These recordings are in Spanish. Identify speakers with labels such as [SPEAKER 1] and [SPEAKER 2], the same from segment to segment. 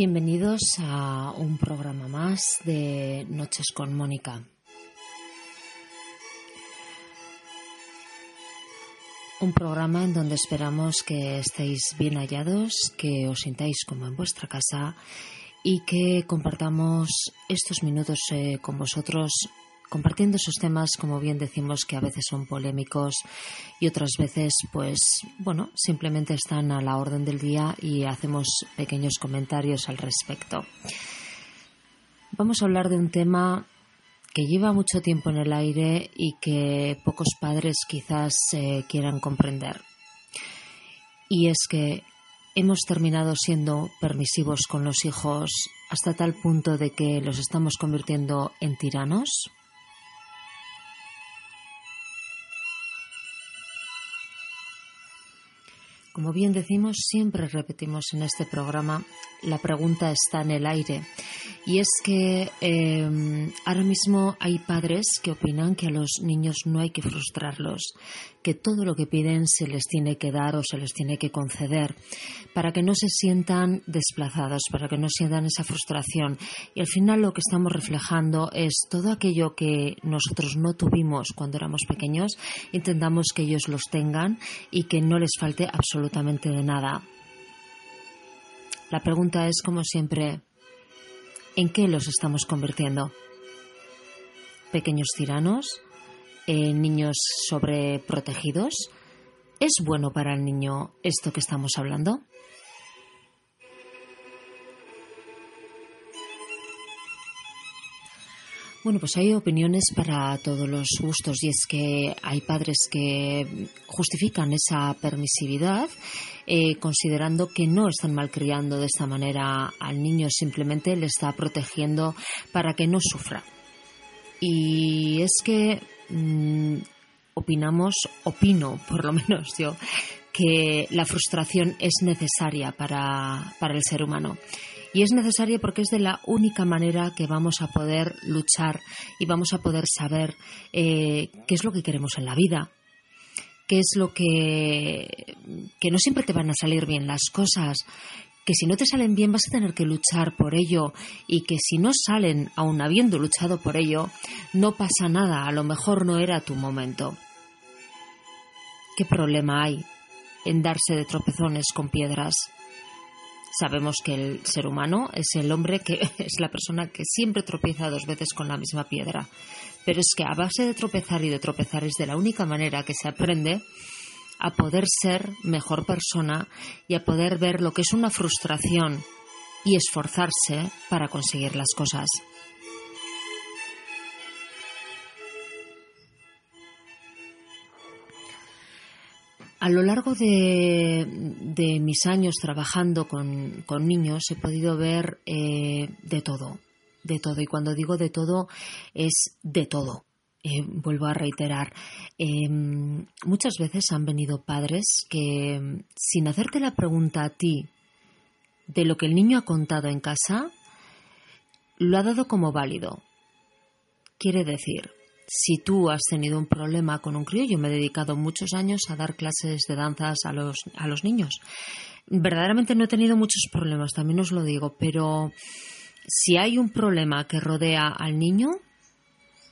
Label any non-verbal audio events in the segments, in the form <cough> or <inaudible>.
[SPEAKER 1] Bienvenidos a un programa más de Noches con Mónica. Un programa en donde esperamos que estéis bien hallados, que os sintáis como en vuestra casa y que compartamos estos minutos eh, con vosotros compartiendo esos temas, como bien decimos, que a veces son polémicos y otras veces, pues, bueno, simplemente están a la orden del día y hacemos pequeños comentarios al respecto. Vamos a hablar de un tema que lleva mucho tiempo en el aire y que pocos padres quizás eh, quieran comprender. Y es que hemos terminado siendo permisivos con los hijos hasta tal punto de que los estamos convirtiendo en tiranos. Como bien decimos, siempre repetimos en este programa, la pregunta está en el aire. Y es que em, ahora mismo hay padres que opinan que a los niños no hay que frustrarlos, que todo lo que piden se les tiene que dar o se les tiene que conceder, para que no se sientan desplazados, para que no sientan esa frustración. Y al final lo que estamos reflejando es todo aquello que nosotros no tuvimos cuando éramos pequeños, intentamos que ellos los tengan y que no les falte absolutamente de nada. La pregunta es, como siempre, ¿en qué los estamos convirtiendo? ¿Pequeños tiranos? ¿En niños sobreprotegidos? ¿Es bueno para el niño esto que estamos hablando? Bueno, pues hay opiniones para todos los gustos y es que hay padres que justifican esa permisividad eh, considerando que no están malcriando de esta manera al niño, simplemente le está protegiendo para que no sufra. Y es que mm, opinamos, opino por lo <laughs> menos yo, que la frustración es necesaria para, para el ser humano. Y es necesaria porque es de la única manera que vamos a poder luchar y vamos a poder saber eh, qué es lo que queremos en la vida, qué es lo que, que no siempre te van a salir bien las cosas, que si no te salen bien vas a tener que luchar por ello y que si no salen aun habiendo luchado por ello, no pasa nada, a lo mejor no era tu momento. ¿Qué problema hay en darse de tropezones con piedras? Sabemos que el ser humano es el hombre que <laughs> es la persona que siempre tropieza dos veces con la misma piedra. Pero es que a base de tropezar y de tropezar es de la única manera que se aprende a poder ser mejor persona y a poder ver lo que es una frustración y esforzarse para conseguir las cosas. A lo largo de, mis años trabajando con, niños he podido ver eh, de todo, de todo. Y cuando digo de todo, es de todo. Eh, vuelvo a reiterar, em, muchas veces han venido padres que, sin hacerte la pregunta a ti de lo que el niño ha contado en casa, lo ha dado como válido. Quiere decir, si tú has tenido un problema con un crío, yo me he dedicado muchos años a dar clases de danzas a los, a los niños. Verdaderamente no he tenido muchos problemas, también os lo digo, pero si hay un problema que rodea al niño,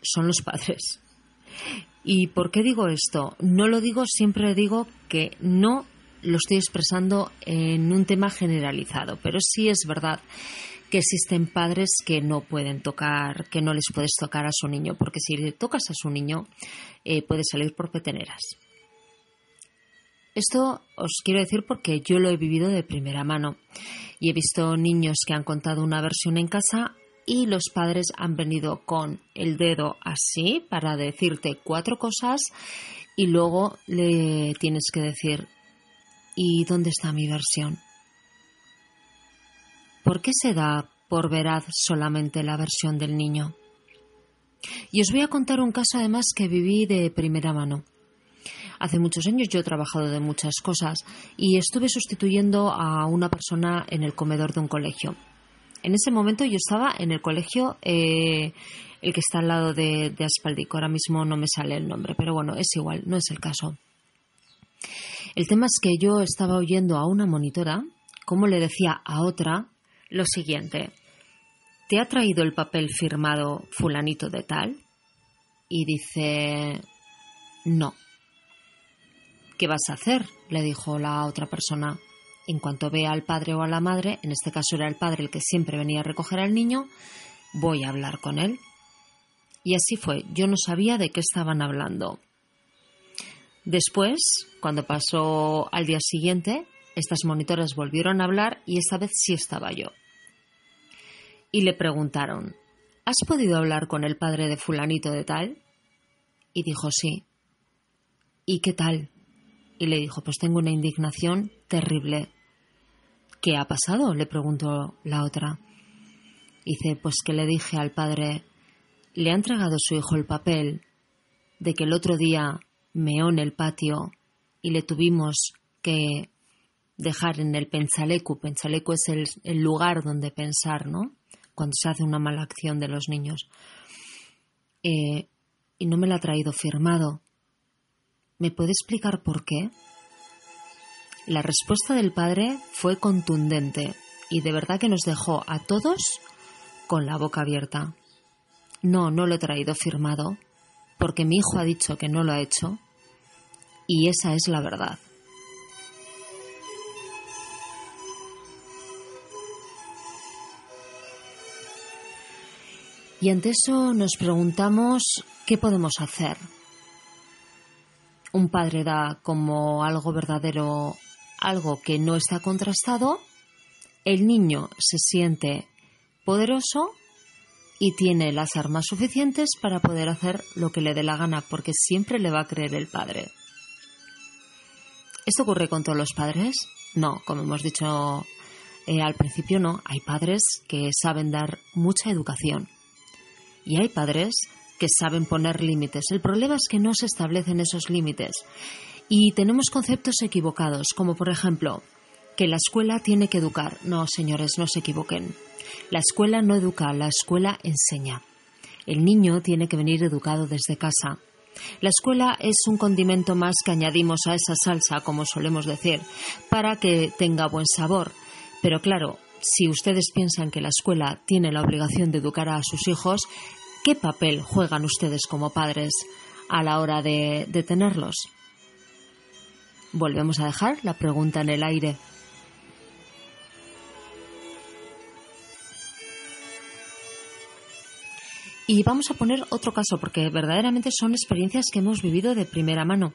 [SPEAKER 1] son los padres. ¿Y por qué digo esto? No lo digo, siempre digo que no lo estoy expresando en un tema generalizado, pero sí es verdad que existen padres que no pueden tocar, que no les puedes tocar a su niño, porque si le tocas a su niño eh, puede salir por peteneras. Esto os quiero decir porque yo lo he vivido de primera mano y he visto niños que han contado una versión en casa y los padres han venido con el dedo así para decirte cuatro cosas y luego le tienes que decir ¿y dónde está mi versión? ¿Por qué se da por veraz solamente la versión del niño. Y os voy a contar un caso además que viví de primera mano. Hace muchos años yo he trabajado de muchas cosas y estuve sustituyendo a una persona en el comedor de un colegio. En ese momento yo estaba en el colegio, eh, el que está al lado de, de Aspaldico. Ahora mismo no me sale el nombre, pero bueno, es igual, no es el caso. El tema es que yo estaba oyendo a una monitora cómo le decía a otra lo siguiente. ¿Te ha traído el papel firmado fulanito de tal? Y dice, no. ¿Qué vas a hacer? le dijo la otra persona. En cuanto vea al padre o a la madre, en este caso era el padre el que siempre venía a recoger al niño, voy a hablar con él. Y así fue, yo no sabía de qué estaban hablando. Después, cuando pasó al día siguiente, estas monitoras volvieron a hablar y esta vez sí estaba yo. Y le preguntaron, ¿Has podido hablar con el padre de fulanito de tal? Y dijo sí. ¿Y qué tal? Y le dijo, pues tengo una indignación terrible. ¿Qué ha pasado? le preguntó la otra. Dice, pues que le dije al padre, le ha entregado su hijo el papel de que el otro día meó en el patio y le tuvimos que dejar en el pensalecu. Pensalecu es el, lugar donde pensar, ¿no? Cuando se hace una mala acción de los niños. Eh, y no me lo ha traído firmado. ¿Me puede explicar por qué? La respuesta del padre fue contundente y de verdad que nos dejó a todos con la boca abierta. No, no lo he traído firmado, porque mi hijo ha dicho que no lo ha hecho, y esa es la verdad. Y ante eso nos preguntamos qué podemos hacer. Un padre da como algo verdadero algo que no está contrastado, el niño se siente poderoso y tiene las armas suficientes para poder hacer lo que le dé la gana, porque siempre le va a creer el padre. ¿Esto ocurre con todos los padres? No, como hemos dicho eh, al principio, no. Hay padres que saben dar mucha educación y hay padres que saben poner límites. El problema es que no se establecen esos límites. Y tenemos conceptos equivocados, como por ejemplo, que la escuela tiene que educar. No, señores, no se equivoquen. La escuela no educa, la escuela enseña. El niño tiene que venir educado desde casa. La escuela es un condimento más que añadimos a esa salsa, como solemos decir, para que tenga buen sabor. Pero claro, si ustedes piensan que la escuela tiene la obligación de educar a sus hijos, ¿qué papel juegan ustedes como padres a la hora de, de tenerlos? Volvemos a dejar la pregunta en el aire. Y vamos a poner otro caso, porque verdaderamente son experiencias que hemos vivido de primera mano.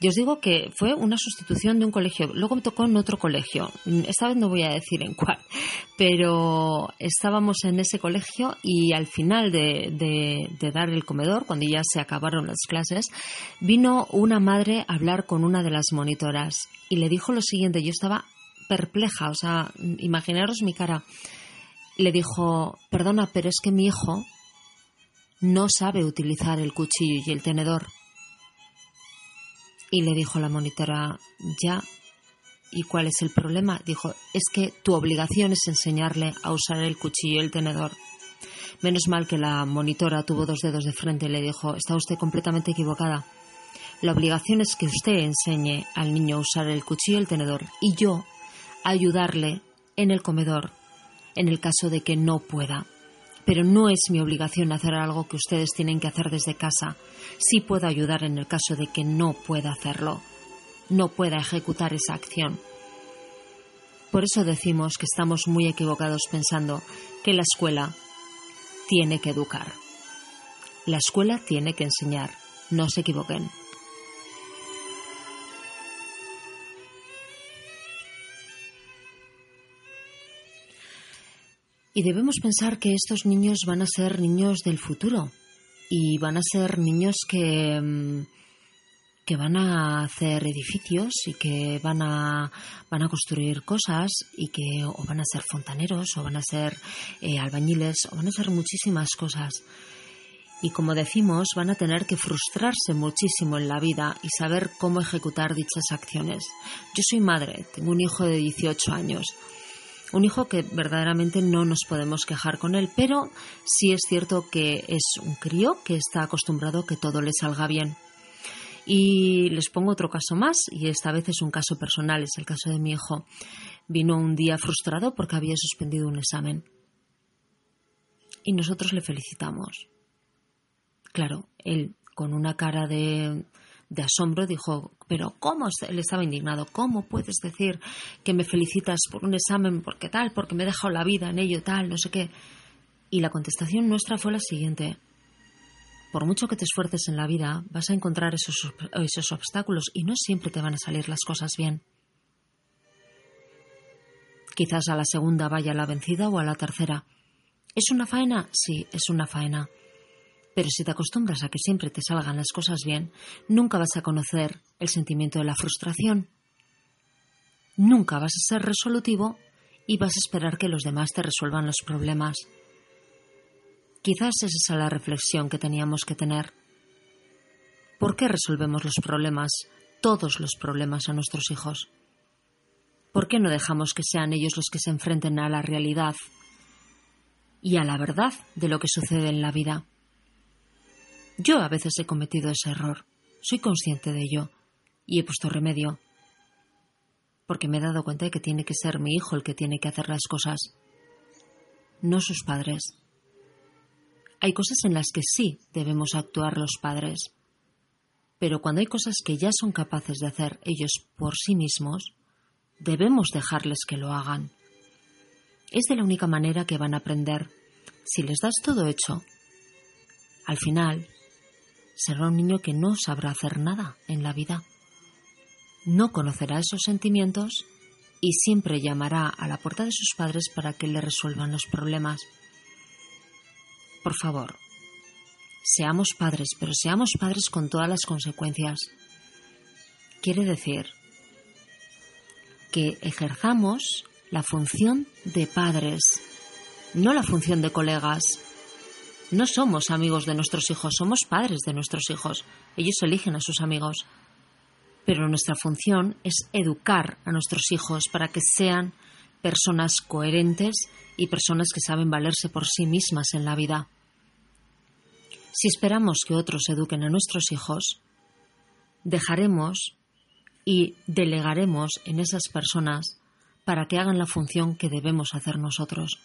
[SPEAKER 1] Yo os digo que fue una sustitución de un colegio, luego me tocó en otro colegio. Esta vez no voy a decir en cuál, pero estábamos en ese colegio y al final de, de dar el comedor, cuando ya se acabaron las clases, vino una madre a hablar con una de las monitoras y le dijo lo siguiente, yo estaba perpleja, o sea, imaginaros mi cara. Le dijo, perdona, pero es que mi hijo no sabe utilizar el cuchillo y el tenedor. Y le dijo la monitora, ya. ¿Y cuál es el problema? Dijo, es que tu obligación es enseñarle a usar el cuchillo y el tenedor. Menos mal que la monitora tuvo dos dedos de frente y le dijo, está usted completamente equivocada. La obligación es que usted enseñe al niño a usar el cuchillo y el tenedor y yo ayudarle en el comedor en el caso de que no pueda pero no es mi obligación hacer algo que ustedes tienen que hacer desde casa. Sí puedo ayudar en el caso de que no pueda hacerlo, no pueda ejecutar esa acción. Por eso decimos que estamos muy equivocados pensando que la escuela tiene que educar. La escuela tiene que enseñar. No se equivoquen. Y debemos pensar que estos niños van a ser niños del futuro y van a ser niños que mm, que van a hacer edificios y que van a, van a construir cosas y que o van a ser fontaneros o van a ser eh, albañiles o van a ser muchísimas cosas. Y como decimos, van a tener que frustrarse muchísimo en la vida y saber cómo ejecutar dichas acciones. Yo soy madre, tengo un hijo de 18 años. Un hijo que verdaderamente no nos podemos quejar con él, pero sí es cierto que es un crío que está acostumbrado a que todo le salga bien. Y les pongo otro caso más, y esta vez es un caso personal, es el caso de mi hijo. Vino un día frustrado porque había suspendido un examen. Y nosotros le felicitamos. Claro, él con una cara de, de asombro dijo, pero ¿cómo? Él estaba indignado. ¿Cómo puedes decir que me felicitas por un examen? porque tal? Porque me he dejado la vida en ello, tal, no sé qué. Y la contestación nuestra fue la siguiente por mucho que te esfuerces en la vida, vas a encontrar esos, esos obstáculos y no siempre te van a salir las cosas bien. Quizás a la segunda vaya la vencida o a la tercera. ¿Es una faena? Sí, es una faena. Pero si te acostumbras a que siempre te salgan las cosas bien, nunca vas a conocer el sentimiento de la frustración. Nunca vas a ser resolutivo y vas a esperar que los demás te resuelvan los problemas. Quizás es esa la reflexión que teníamos que tener. ¿Por qué resolvemos los problemas, todos los problemas a nuestros hijos? ¿Por qué no dejamos que sean ellos los que se enfrenten a la realidad y a la verdad de lo que sucede en la vida? Yo a veces he cometido ese error, soy consciente de ello y he puesto remedio, porque me he dado cuenta de que tiene que ser mi hijo el que tiene que hacer las cosas, no sus padres. Hay cosas en las que sí debemos actuar los padres. Pero cuando hay cosas que ya son capaces de hacer ellos por sí mismos, debemos dejarles que lo hagan. Es de la única manera que van a aprender. Si les das todo hecho, al final será un niño que no sabrá hacer nada en la vida. No conocerá esos sentimientos y siempre llamará a la puerta de sus padres para que le resuelvan los problemas. Por favor, seamos padres, pero seamos padres con todas las consecuencias. Quiere decir que ejerzamos la función de padres, no la función de colegas. No somos amigos de nuestros hijos, somos padres de nuestros hijos. Ellos eligen a sus amigos. Pero nuestra función es educar a nuestros hijos para que sean personas coherentes y personas que saben valerse por sí mismas en la vida. Si esperamos que otros eduquen a nuestros hijos, dejaremos y delegaremos en esas personas para que hagan la función que debemos hacer nosotros.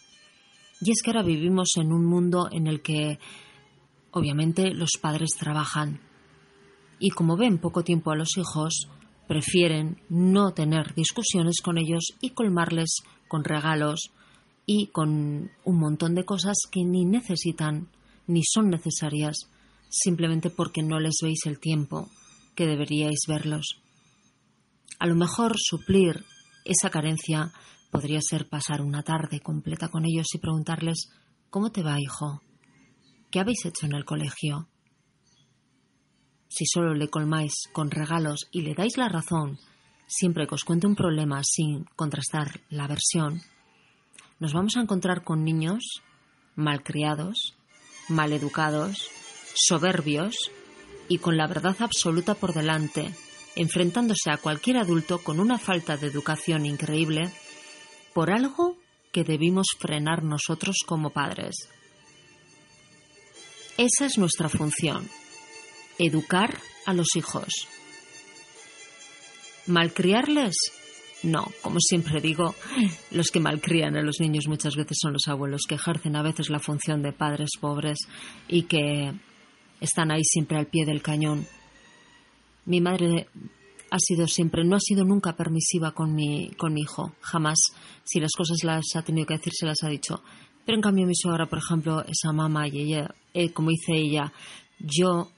[SPEAKER 1] Y es que ahora vivimos en un mundo en el que obviamente los padres trabajan y como ven poco tiempo a los hijos, prefieren no tener discusiones con ellos y colmarles con regalos y con un montón de cosas que ni necesitan ni son necesarias simplemente porque no les veis el tiempo que deberíais verlos. A lo mejor suplir esa carencia podría ser pasar una tarde completa con ellos y preguntarles ¿Cómo te va, hijo? ¿Qué habéis hecho en el colegio? Si solo le colmáis con regalos y le dais la razón siempre que os cuente un problema sin contrastar la versión, nos vamos a encontrar con niños malcriados, maleducados, soberbios y con la verdad absoluta por delante, enfrentándose a cualquier adulto con una falta de educación increíble por algo que debimos frenar nosotros como padres. Esa es nuestra función, educar a los hijos. ¿Malcriarles? No, como siempre digo, los que malcrían a los niños muchas veces son los abuelos, que ejercen a veces la función de padres pobres y que están ahí siempre al pie del cañón. Mi madre ha sido siempre, no ha sido nunca permisiva con mi, con mi hijo, jamás. Si las cosas las ha tenido que decir, se las ha dicho. Pero en cambio mi suegra, por ejemplo, esa mamá y eh, como dice ella, yo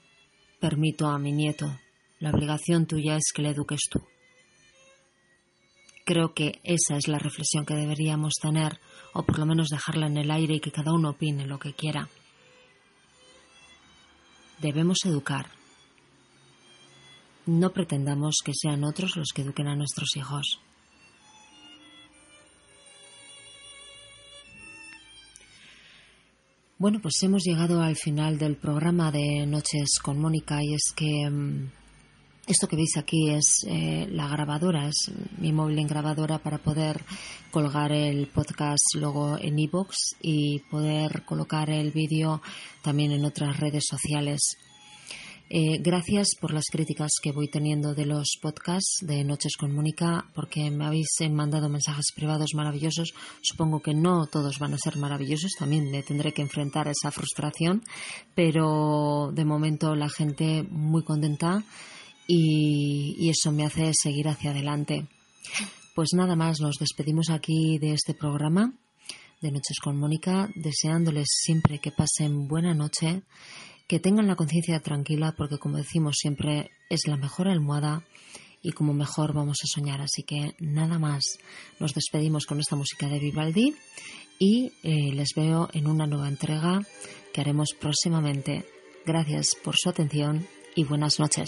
[SPEAKER 1] permito a mi nieto. La obligación tuya es que le eduques tú. Creo que esa es la reflexión que deberíamos tener, o por lo menos dejarla en el aire y que cada uno opine lo que quiera. Debemos educar. No pretendamos que sean otros los que eduquen a nuestros hijos. Bueno, pues hemos llegado al final del programa de Noches con Mónica y es que mm, esto que veis aquí es eh, la grabadora, es mi móvil en grabadora para poder colgar el podcast luego en iBox y poder colocar el vídeo también en otras redes sociales. Eh, gracias por las críticas que voy teniendo de los podcasts de Noches con Mónica, porque me habéis mandado mensajes privados maravillosos. Supongo que no todos van a ser maravillosos, también me tendré que enfrentar esa frustración, pero de momento la gente muy contenta y, y eso me hace seguir hacia adelante. Pues nada más, nos despedimos aquí de este programa de Noches con Mónica, deseándoles siempre que pasen buena noche que tengan la conciencia tranquila porque como decimos siempre es la mejor almohada y como mejor vamos a soñar. Así que nada más, nos despedimos con esta música de Vivaldi y eh, les veo en una nueva entrega que haremos próximamente. Gracias por su atención y buenas noches.